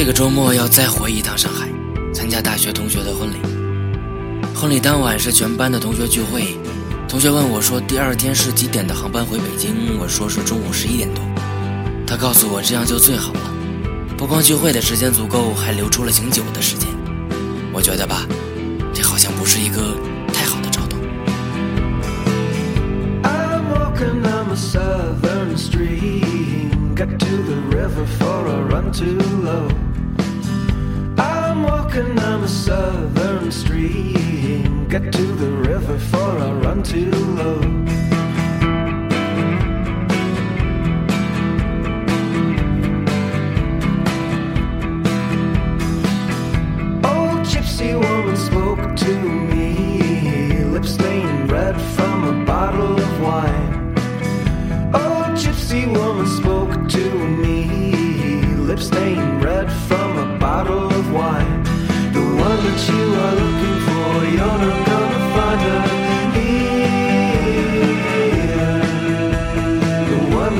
这个周末要再回一趟上海，参加大学同学的婚礼。婚礼当晚是全班的同学聚会，同学问我说：“第二天是几点的航班回北京？”我说是中午十一点多。他告诉我这样就最好了，不光聚会的时间足够，还留出了醒酒的时间。我觉得吧，这好像不是一个太好的兆头。To the river for a run to low. Walking on the southern stream. Get to the river for a run too low. Old gypsy woman spoke to me, lips stained red from a bottle of wine. Old gypsy woman spoke to me, lips stained red from a bottle of wine.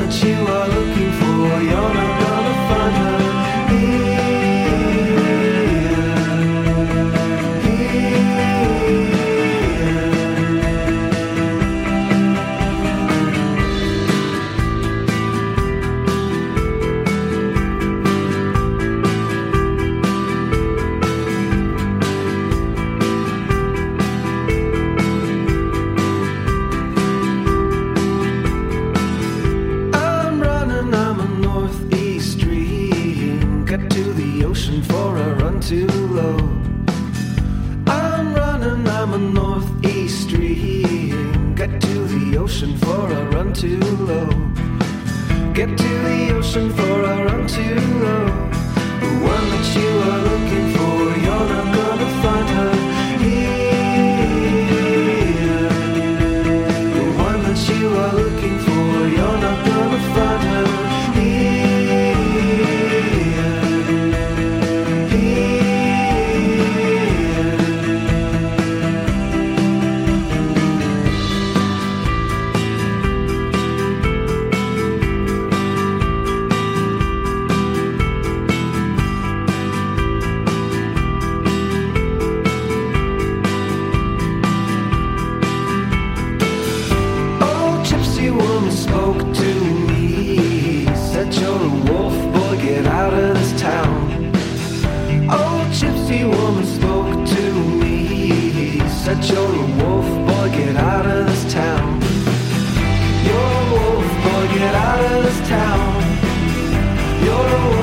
That you are looking cut to the ocean for a run too low. I'm running, I'm a northeast stream. Got to the ocean for a run too low. Get to the ocean for a run too low. The one that you are looking for. woman spoke to me. Said you're a wolf boy, get out of this town. You're a wolf boy, get out of this town. You're a wolf